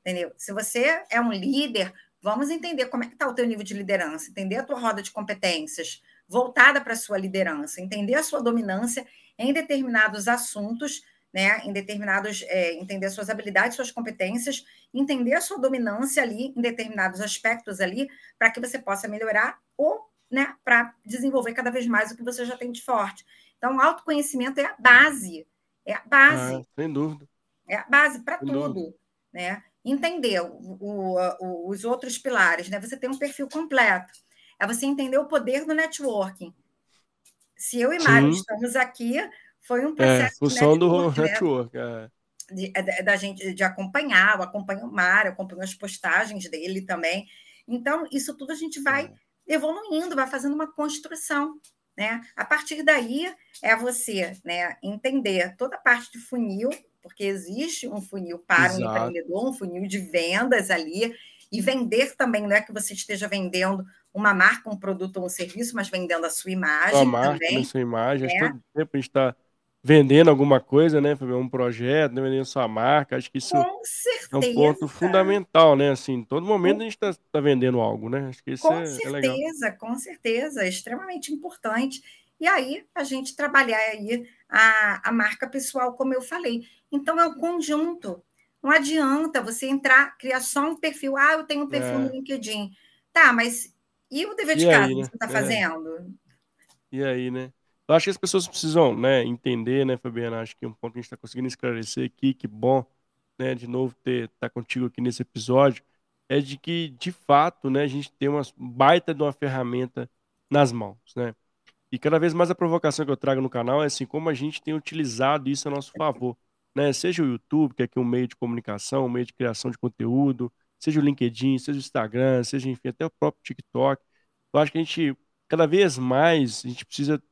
entendeu? Se você é um líder, vamos entender como é que está o teu nível de liderança, entender a tua roda de competências voltada para a sua liderança, entender a sua dominância em determinados assuntos, né, em determinados, é, entender suas habilidades, suas competências, entender a sua dominância ali em determinados aspectos ali, para que você possa melhorar ou, né, para desenvolver cada vez mais o que você já tem de forte. Então, o autoconhecimento é a base. É a base. Ah, sem dúvida. É a base para tudo. Né? Entender o, o, os outros pilares, né? Você tem um perfil completo. É você entender o poder do networking. Se eu e Mário estamos aqui, foi um é, processo é, função network, do network. Né? De, de, da gente de acompanhar, eu acompanho o Mário, acompanho as postagens dele também. Então, isso tudo a gente vai é. evoluindo, vai fazendo uma construção. Né? A partir daí é você né, entender toda a parte de funil, porque existe um funil para Exato. um empreendedor, um funil de vendas ali, e vender também, não é que você esteja vendendo uma marca, um produto ou um serviço, mas vendendo a sua imagem. A marca, também, a sua imagem. Né? Todo tempo a gente está vendendo alguma coisa, né? Um projeto, né? vendendo sua marca. Acho que isso é um ponto fundamental, né? Assim, todo momento a gente está tá vendendo algo, né? Acho que isso com é, certeza, é com certeza, é extremamente importante. E aí a gente trabalhar aí a, a marca pessoal, como eu falei. Então é um conjunto. Não adianta você entrar, criar só um perfil. Ah, eu tenho um perfil é. no LinkedIn. Tá, mas e o dever de casa aí, né? que você está é. fazendo? E aí, né? Eu acho que as pessoas precisam né, entender, né, Fabiana? Acho que um ponto que a gente está conseguindo esclarecer aqui, que bom, né, de novo, ter estar tá contigo aqui nesse episódio, é de que, de fato, né, a gente tem uma baita de uma ferramenta nas mãos, né? E cada vez mais a provocação que eu trago no canal é assim, como a gente tem utilizado isso a nosso favor, né? Seja o YouTube, que é aqui um meio de comunicação, um meio de criação de conteúdo, seja o LinkedIn, seja o Instagram, seja, enfim, até o próprio TikTok. Eu acho que a gente, cada vez mais, a gente precisa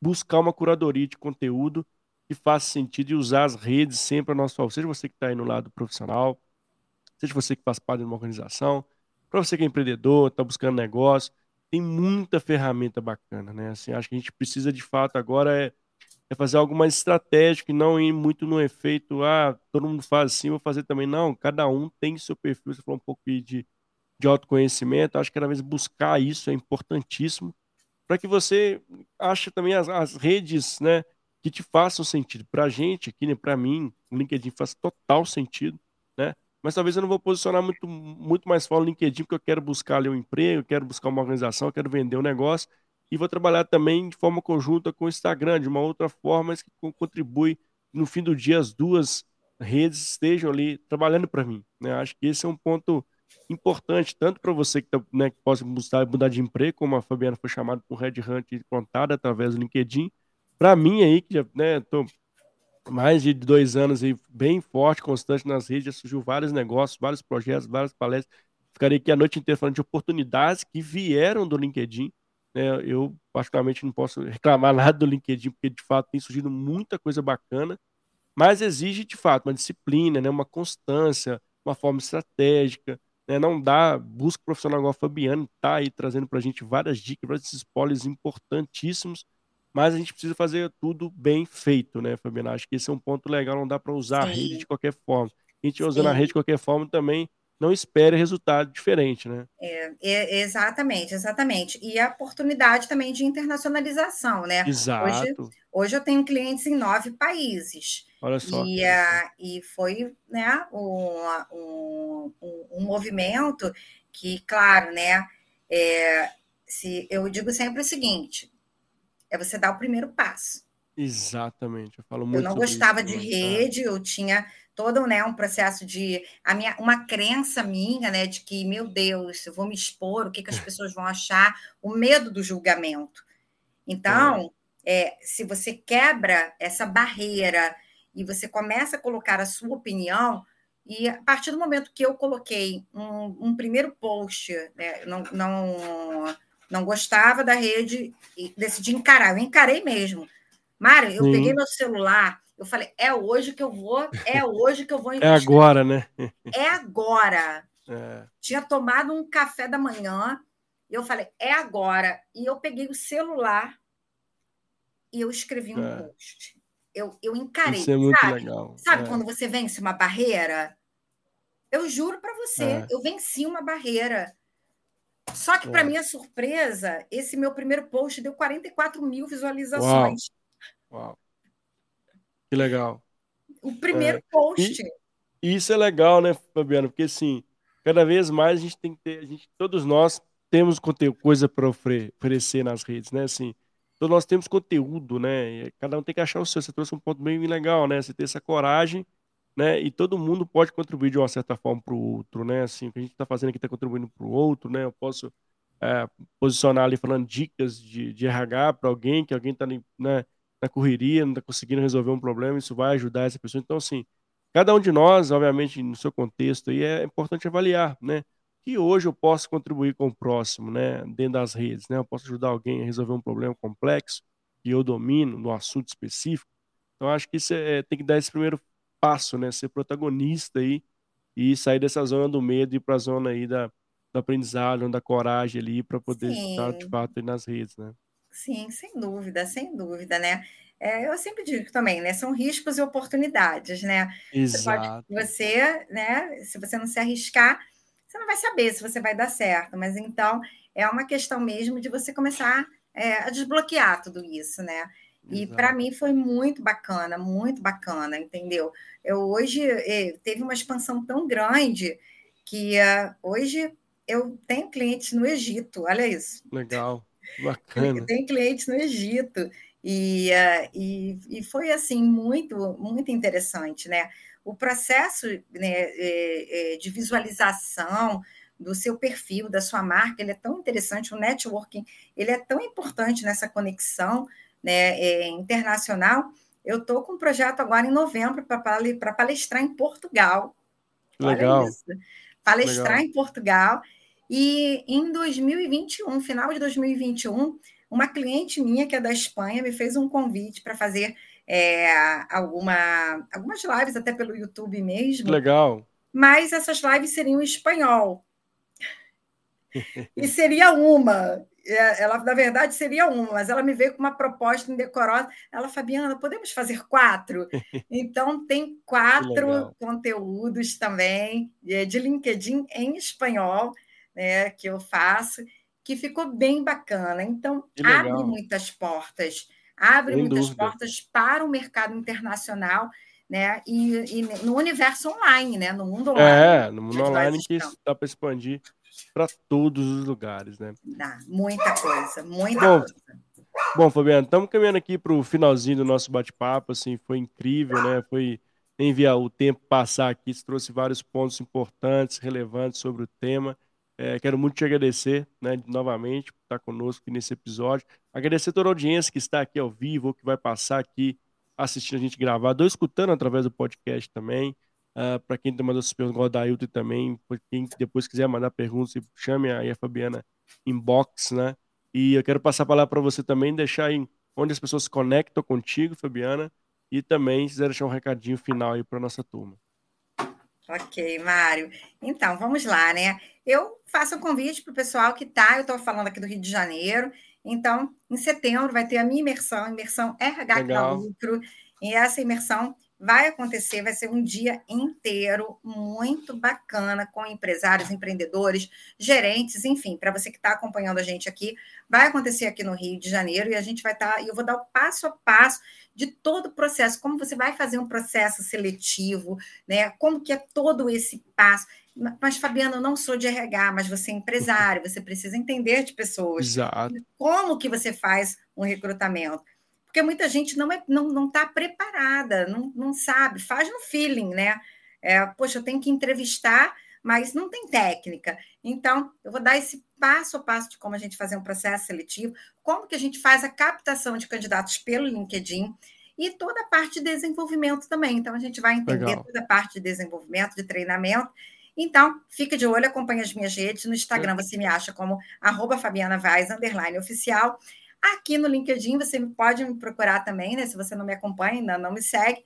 buscar uma curadoria de conteúdo que faça sentido e usar as redes sempre a nosso favor. Seja você que está aí no lado profissional, seja você que faz parte de uma organização, para você que é empreendedor, está buscando negócio, tem muita ferramenta bacana, né? Assim, acho que a gente precisa de fato agora é, é fazer algo mais estratégico e não ir muito no efeito, ah, todo mundo faz assim, vou fazer também. Não, cada um tem seu perfil. Você falou um pouco de, de autoconhecimento, acho que cada vez buscar isso é importantíssimo para que você ache também as, as, redes, né, que te façam sentido. Para a gente aqui, né, para mim, o LinkedIn faz total sentido, né? Mas talvez eu não vou posicionar muito, muito mais forte no LinkedIn, porque eu quero buscar ali um emprego, eu quero buscar uma organização, eu quero vender um negócio, e vou trabalhar também de forma conjunta com o Instagram, de uma outra forma, mas que contribui, no fim do dia, as duas redes estejam ali trabalhando para mim. Né? Acho que esse é um ponto importante, tanto para você que, tá, né, que possa mudar, mudar de emprego, como a Fabiana foi chamada por Red Hunt e contada através do LinkedIn. Para mim aí, que já estou né, mais de dois anos aí, bem forte, constante nas redes, já surgiu vários negócios, vários projetos, várias palestras. Ficarei aqui a noite inteira falando de oportunidades que vieram do LinkedIn, Né? Eu, particularmente, não posso reclamar nada do LinkedIn, porque de fato tem surgido muita coisa bacana, mas exige de fato uma disciplina, né? uma constância, uma forma estratégica. Né? Não dá, busca profissional igual a Fabiano, está aí trazendo para a gente várias dicas, vários spoilers importantíssimos, mas a gente precisa fazer tudo bem feito, né, Fabiano? Acho que esse é um ponto legal, não dá para usar Sim. a rede de qualquer forma. A gente usando Sim. a rede de qualquer forma também não espere resultado diferente, né? É, é, exatamente, exatamente. E a oportunidade também de internacionalização, né? Exato. Hoje, hoje eu tenho clientes em nove países. Olha só. E, uh, e foi né, um, um, um, movimento que, claro, né? É, se, eu digo sempre o seguinte: é você dar o primeiro passo. Exatamente, eu falo muito. Eu não gostava isso, de rede, eu tinha todo né, um processo de a minha, uma crença minha, né, de que, meu Deus, eu vou me expor, o que, que as pessoas vão achar, o medo do julgamento. Então, é. É, se você quebra essa barreira e você começa a colocar a sua opinião, e a partir do momento que eu coloquei um, um primeiro post, né, não, não, não gostava da rede e decidi encarar, eu encarei mesmo. Mário, eu Sim. peguei meu celular, eu falei, é hoje que eu vou, é hoje que eu vou investir. É agora, né? É agora. É. Tinha tomado um café da manhã, e eu falei, é agora. E eu peguei o celular e eu escrevi um é. post. Eu, eu encarei. Isso é muito sabe? legal. Sabe é. quando você vence uma barreira? Eu juro para você, é. eu venci uma barreira. Só que, para minha surpresa, esse meu primeiro post deu 44 mil visualizações. Uau. Uau. Que legal. O primeiro é, post. E, isso é legal, né, Fabiano? Porque assim, cada vez mais a gente tem que ter, a gente, todos nós temos conteúdo, coisa para oferecer nas redes, né? Assim, todos nós temos conteúdo, né? Cada um tem que achar o seu. Você trouxe um ponto bem legal, né? Você ter essa coragem, né? E todo mundo pode contribuir de uma certa forma para o outro, né? Assim, o que a gente está fazendo aqui está contribuindo para o outro, né? Eu posso é, posicionar ali falando dicas de, de RH para alguém, que alguém está né, na correria, não está conseguindo resolver um problema, isso vai ajudar essa pessoa. Então, assim, cada um de nós, obviamente, no seu contexto aí, é importante avaliar, né? Que hoje eu posso contribuir com o próximo, né? Dentro das redes, né? Eu posso ajudar alguém a resolver um problema complexo que eu domino, no assunto específico. Então, acho que isso é, tem que dar esse primeiro passo, né? Ser protagonista aí e sair dessa zona do medo e ir para a zona aí da, do aprendizado, da coragem ali, para poder Sim. estar de fato nas redes, né? Sim, sem dúvida, sem dúvida, né? É, eu sempre digo também, né? São riscos e oportunidades, né? Exato. Você, pode, você, né? Se você não se arriscar, você não vai saber se você vai dar certo. Mas então é uma questão mesmo de você começar é, a desbloquear tudo isso, né? E para mim foi muito bacana, muito bacana, entendeu? Eu hoje eh, teve uma expansão tão grande que uh, hoje eu tenho clientes no Egito, olha isso. Legal. Bacana. Tem clientes no Egito. E, uh, e, e foi assim muito muito interessante, né? O processo né, de visualização do seu perfil, da sua marca, ele é tão interessante. O networking ele é tão importante nessa conexão né, é, internacional. Eu estou com um projeto agora em novembro para palestrar em Portugal. Legal. Palestrar Legal. em Portugal e em 2021, final de 2021, uma cliente minha, que é da Espanha, me fez um convite para fazer é, alguma, algumas lives, até pelo YouTube mesmo. Legal. Mas essas lives seriam em espanhol. E seria uma. É, ela, na verdade, seria uma, mas ela me veio com uma proposta indecorosa. Ela, Fabiana, podemos fazer quatro? Então, tem quatro conteúdos também é, de LinkedIn em espanhol né, que eu faço, que ficou bem bacana. Então, abre muitas portas, abre Sem muitas dúvida. portas para o mercado internacional. Né? E, e, no universo online, né? no mundo online. É, no mundo online que dá para expandir para todos os lugares, né? Dá, muita coisa, muita bom, coisa. Bom, Fabiano, estamos caminhando aqui para o finalzinho do nosso bate-papo, assim, foi incrível, né? Foi enviar o tempo passar aqui, trouxe vários pontos importantes, relevantes sobre o tema. É, quero muito te agradecer né, novamente por estar conosco aqui nesse episódio. Agradecer toda a audiência que está aqui ao vivo, ou que vai passar aqui assistindo a gente gravar, ou escutando através do podcast também. Uh, ah, para quem mandou suas perguntas, igual da Ailton também, quem depois quiser mandar perguntas, chame aí a Fabiana inbox, né? E eu quero passar a palavra para você também, deixar aí onde as pessoas conectam contigo, Fabiana, e também se quiser deixar um recadinho final aí para nossa turma. Ok, Mário. Então, vamos lá, né? Eu faço um convite para o pessoal que está, eu estou falando aqui do Rio de Janeiro, então, em setembro vai ter a minha imersão, imersão RH Legal. que dá lucro, e essa imersão vai acontecer, vai ser um dia inteiro muito bacana com empresários, empreendedores, gerentes, enfim, para você que está acompanhando a gente aqui, vai acontecer aqui no Rio de Janeiro e a gente vai estar, tá, e eu vou dar o passo a passo de todo o processo, como você vai fazer um processo seletivo, né? Como que é todo esse passo. Mas, Fabiana, eu não sou de RH, mas você é empresário, você precisa entender de pessoas. Exato. Como que você faz um recrutamento? Porque muita gente não está é, não, não tá preparada, não, não sabe, faz no feeling, né? É, poxa, eu tenho que entrevistar, mas não tem técnica. Então, eu vou dar esse passo a passo de como a gente fazer um processo seletivo, como que a gente faz a captação de candidatos pelo LinkedIn e toda a parte de desenvolvimento também. Então, a gente vai entender Legal. toda a parte de desenvolvimento, de treinamento. Então, fica de olho, acompanhe as minhas redes. No Instagram você me acha como arroba Fabiana Vaz, underline oficial. Aqui no LinkedIn você pode me procurar também, né? Se você não me acompanha, ainda não me segue,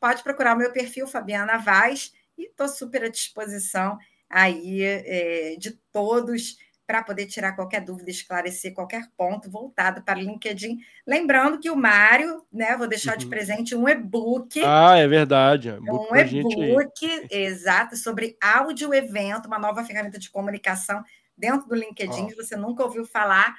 pode procurar o meu perfil, Fabiana Vaz, e estou super à disposição aí é, de todos para poder tirar qualquer dúvida, esclarecer qualquer ponto voltado para o LinkedIn. Lembrando que o Mário, né, vou deixar uhum. de presente um e-book. Ah, é verdade. Um e-book, exato, sobre áudio evento, uma nova ferramenta de comunicação dentro do LinkedIn, oh. você nunca ouviu falar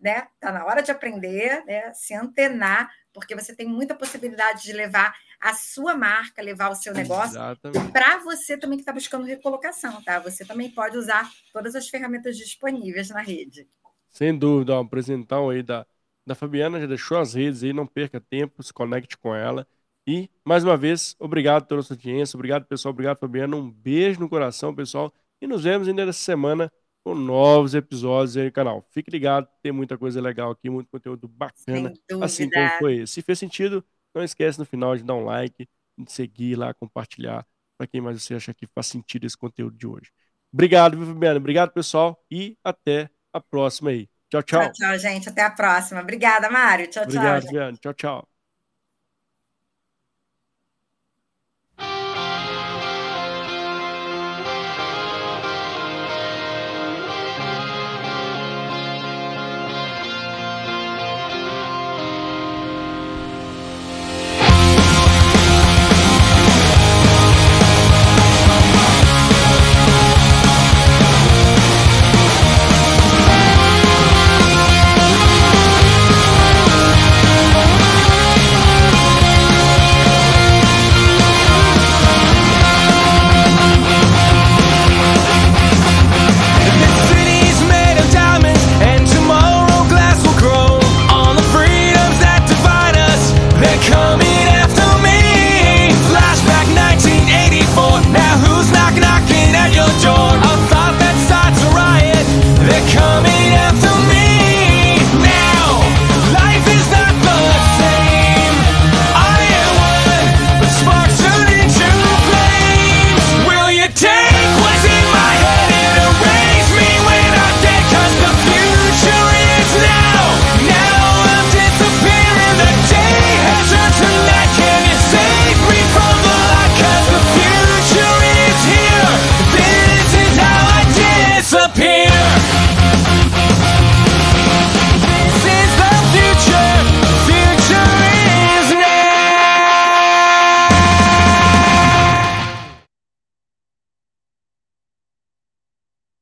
né? Tá na hora de aprender, né? Se antenar, porque você tem muita possibilidade de levar a sua marca, levar o seu negócio para você também que está buscando recolocação, tá? Você também pode usar todas as ferramentas disponíveis na rede. Sem dúvida, ó, apresentão aí da, da Fabiana já deixou as redes aí, não perca tempo, se conecte com ela. E, mais uma vez, obrigado pela sua audiência, obrigado, pessoal, obrigado, Fabiana, um beijo no coração, pessoal, e nos vemos ainda essa semana com novos episódios aí no canal. Fique ligado, tem muita coisa legal aqui, muito conteúdo bacana, assim como foi esse. Se fez sentido, não esquece no final de dar um like, de seguir lá, compartilhar, para quem mais você acha que faz sentido esse conteúdo de hoje. Obrigado, Fabiano. Obrigado, pessoal, e até a próxima aí. Tchau, tchau. Tchau, tchau, gente. Até a próxima. Obrigada, Mário. Tchau, Obrigado, tchau. Obrigado, Tchau, tchau.